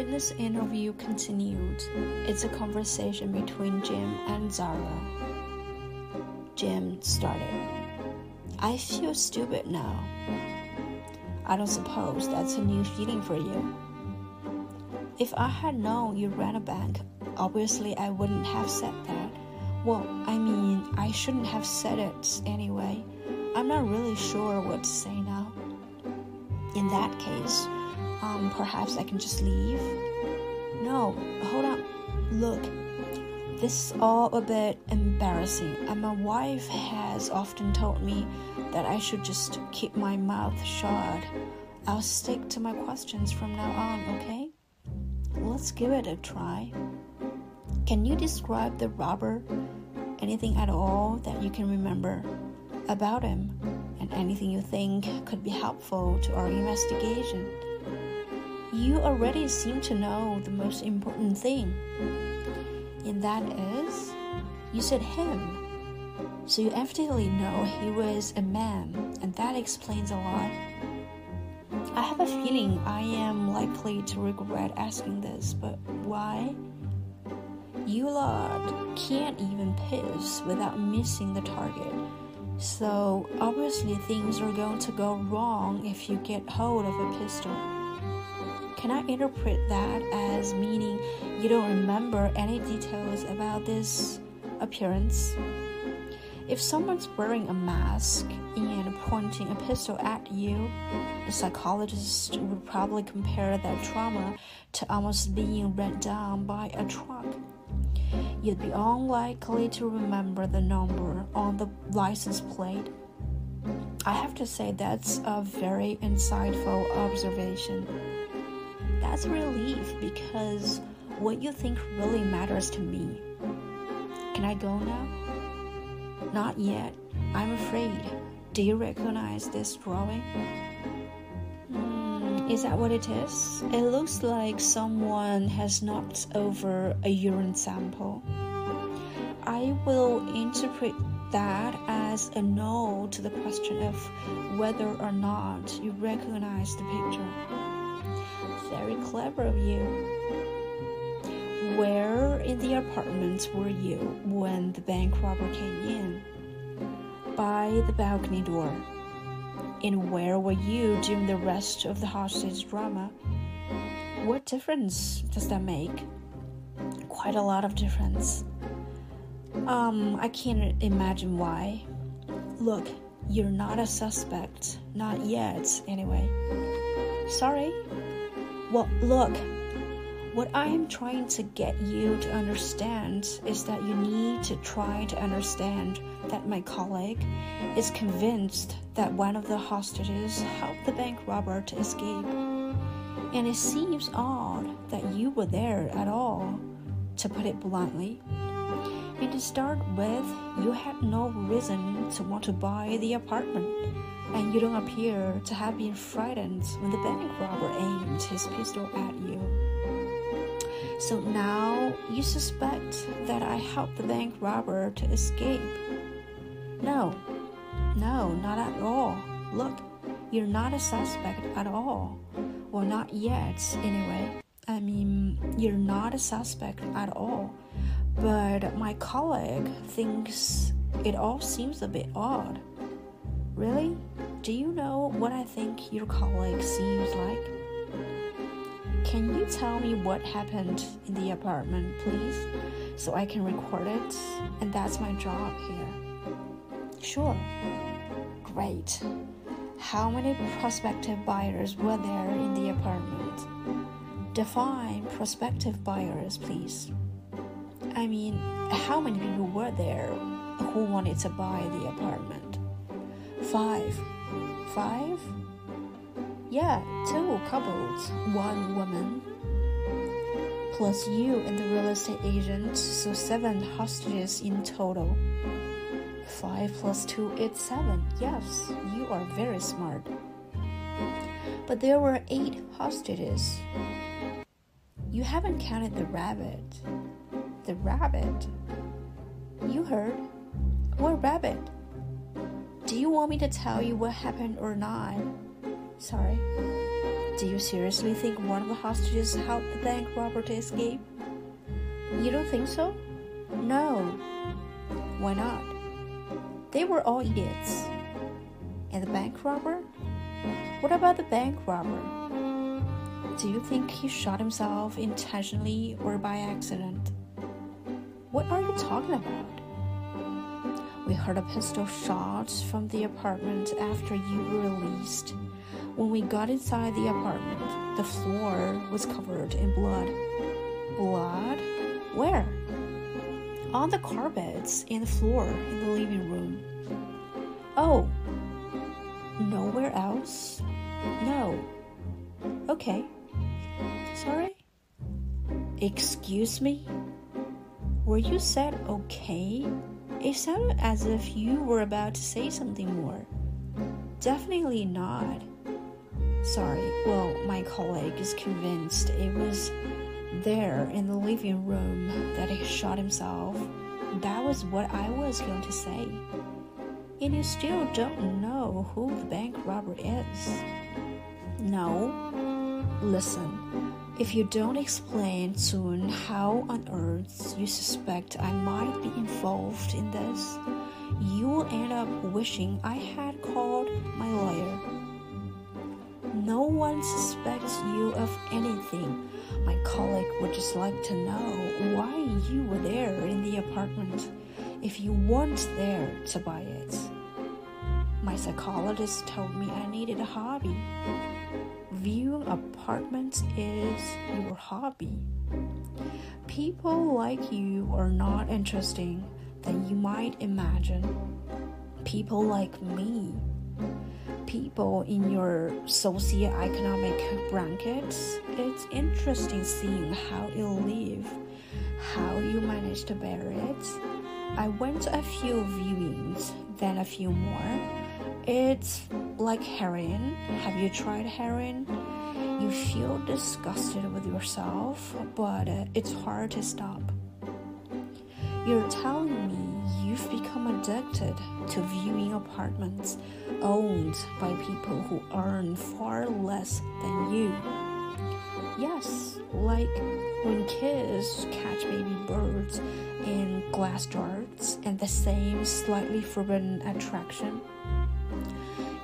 Witness interview continued. It's a conversation between Jim and Zara. Jim started. I feel stupid now. I don't suppose that's a new feeling for you. If I had known you ran a bank, obviously I wouldn't have said that. Well, I mean, I shouldn't have said it anyway. I'm not really sure what to say now. In that case, um, perhaps I can just leave? No, hold on. Look, this is all a bit embarrassing, and my wife has often told me that I should just keep my mouth shut. I'll stick to my questions from now on, okay? Let's give it a try. Can you describe the robber? Anything at all that you can remember about him, and anything you think could be helpful to our investigation? You already seem to know the most important thing. And that is, you said him. So you evidently know he was a man, and that explains a lot. I have a feeling I am likely to regret asking this, but why? You lot can't even piss without missing the target. So obviously things are going to go wrong if you get hold of a pistol. Can I interpret that as meaning you don't remember any details about this appearance? If someone's wearing a mask and pointing a pistol at you, a psychologist would probably compare that trauma to almost being run down by a truck. You'd be unlikely to remember the number on the license plate. I have to say that's a very insightful observation. That's relief because what you think really matters to me. Can I go now? Not yet. I'm afraid. Do you recognize this drawing? Mm, is that what it is? It looks like someone has knocked over a urine sample. I will interpret that as a no to the question of whether or not you recognize the picture. Very clever of you. Where in the apartment were you when the bank robber came in? By the balcony door. And where were you during the rest of the hostage drama? What difference does that make? Quite a lot of difference. Um, I can't imagine why. Look, you're not a suspect. Not yet, anyway. Sorry? Well, look, what I am trying to get you to understand is that you need to try to understand that my colleague is convinced that one of the hostages helped the bank robber to escape. And it seems odd that you were there at all, to put it bluntly. And to start with, you had no reason to want to buy the apartment and you don't appear to have been frightened when the bank robber aimed his pistol at you. So now you suspect that I helped the bank robber to escape. No, no, not at all. Look, you're not a suspect at all. Well, not yet, anyway. I mean, you're not a suspect at all. But my colleague thinks it all seems a bit odd. Really? Do you know what I think your colleague seems like? Can you tell me what happened in the apartment, please? So I can record it, and that's my job here. Sure. Great. How many prospective buyers were there in the apartment? Define prospective buyers, please. I mean, how many people were there who wanted to buy the apartment? Five. Five? Yeah, two couples, one woman. Plus you and the real estate agent, so seven hostages in total. Five plus two is seven. Yes, you are very smart. But there were eight hostages. You haven't counted the rabbit. The rabbit? You heard. What rabbit? Do you want me to tell you what happened or not? Sorry. Do you seriously think one of the hostages helped the bank robber to escape? You don't think so? No. Why not? They were all idiots. And the bank robber? What about the bank robber? Do you think he shot himself intentionally or by accident? What are you talking about? We heard a pistol shot from the apartment after you were released. When we got inside the apartment, the floor was covered in blood. Blood? Where? On the carpets and the floor in the living room. Oh, nowhere else? No. Okay. Sorry? Excuse me? Were you said okay? It sounded as if you were about to say something more. Definitely not. Sorry, well, my colleague is convinced it was there in the living room that he shot himself. That was what I was going to say. And you still don't know who the bank robber is. No. Listen, if you don't explain soon how on earth you suspect I might be involved in this, you will end up wishing I had called my lawyer. No one suspects you of anything. My colleague would just like to know why you were there in the apartment if you weren't there to buy it. My psychologist told me I needed a hobby viewing apartments is your hobby. People like you are not interesting than you might imagine. People like me, people in your socioeconomic brackets, it's interesting seeing how you live, how you manage to bear it. I went to a few viewings, then a few more it's like heroin. Have you tried heroin? You feel disgusted with yourself, but uh, it's hard to stop. You're telling me you've become addicted to viewing apartments owned by people who earn far less than you. Yes, like when kids catch baby birds in glass jars and the same slightly forbidden attraction.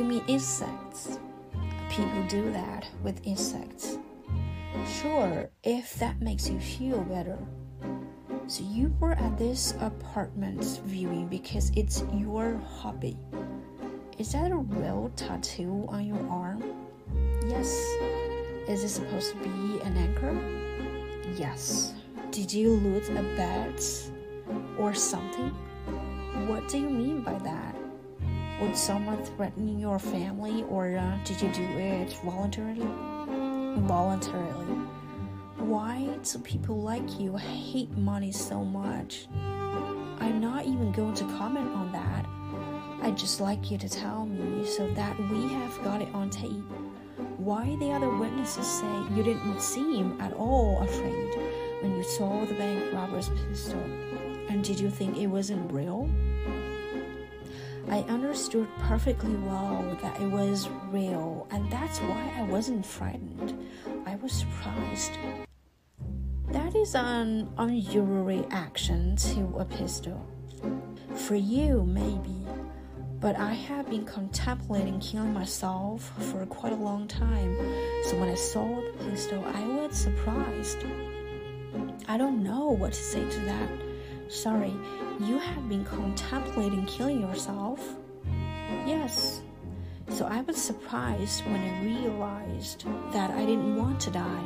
You mean insects? People do that with insects. Sure, if that makes you feel better. So you were at this apartment viewing because it's your hobby. Is that a real tattoo on your arm? Yes. Is it supposed to be an anchor? Yes. Did you lose a bet or something? What do you mean by that? Would someone threaten your family, or uh, did you do it voluntarily? Involuntarily. Why do people like you hate money so much? I'm not even going to comment on that. I'd just like you to tell me so that we have got it on tape. Why the other witnesses say you didn't seem at all afraid when you saw the bank robber's pistol? And did you think it wasn't real? I understood perfectly well that it was real, and that's why I wasn't frightened. I was surprised. That is an unusual reaction to a pistol. For you, maybe, but I have been contemplating killing myself for quite a long time, so when I saw the pistol, I was surprised. I don't know what to say to that. Sorry, you have been contemplating killing yourself? Yes. So I was surprised when I realized that I didn't want to die.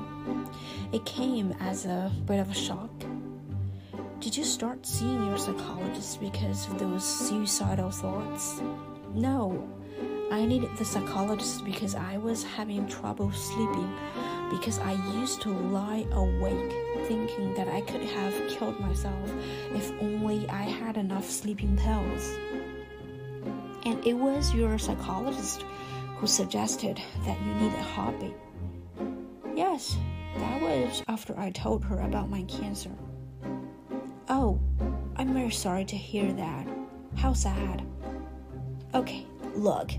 It came as a bit of a shock. Did you start seeing your psychologist because of those suicidal thoughts? No. I needed the psychologist because I was having trouble sleeping because I used to lie awake thinking that I could have killed myself if only I had enough sleeping pills. And it was your psychologist who suggested that you need a hobby. Yes, that was after I told her about my cancer. Oh, I'm very sorry to hear that. How sad. Okay, look,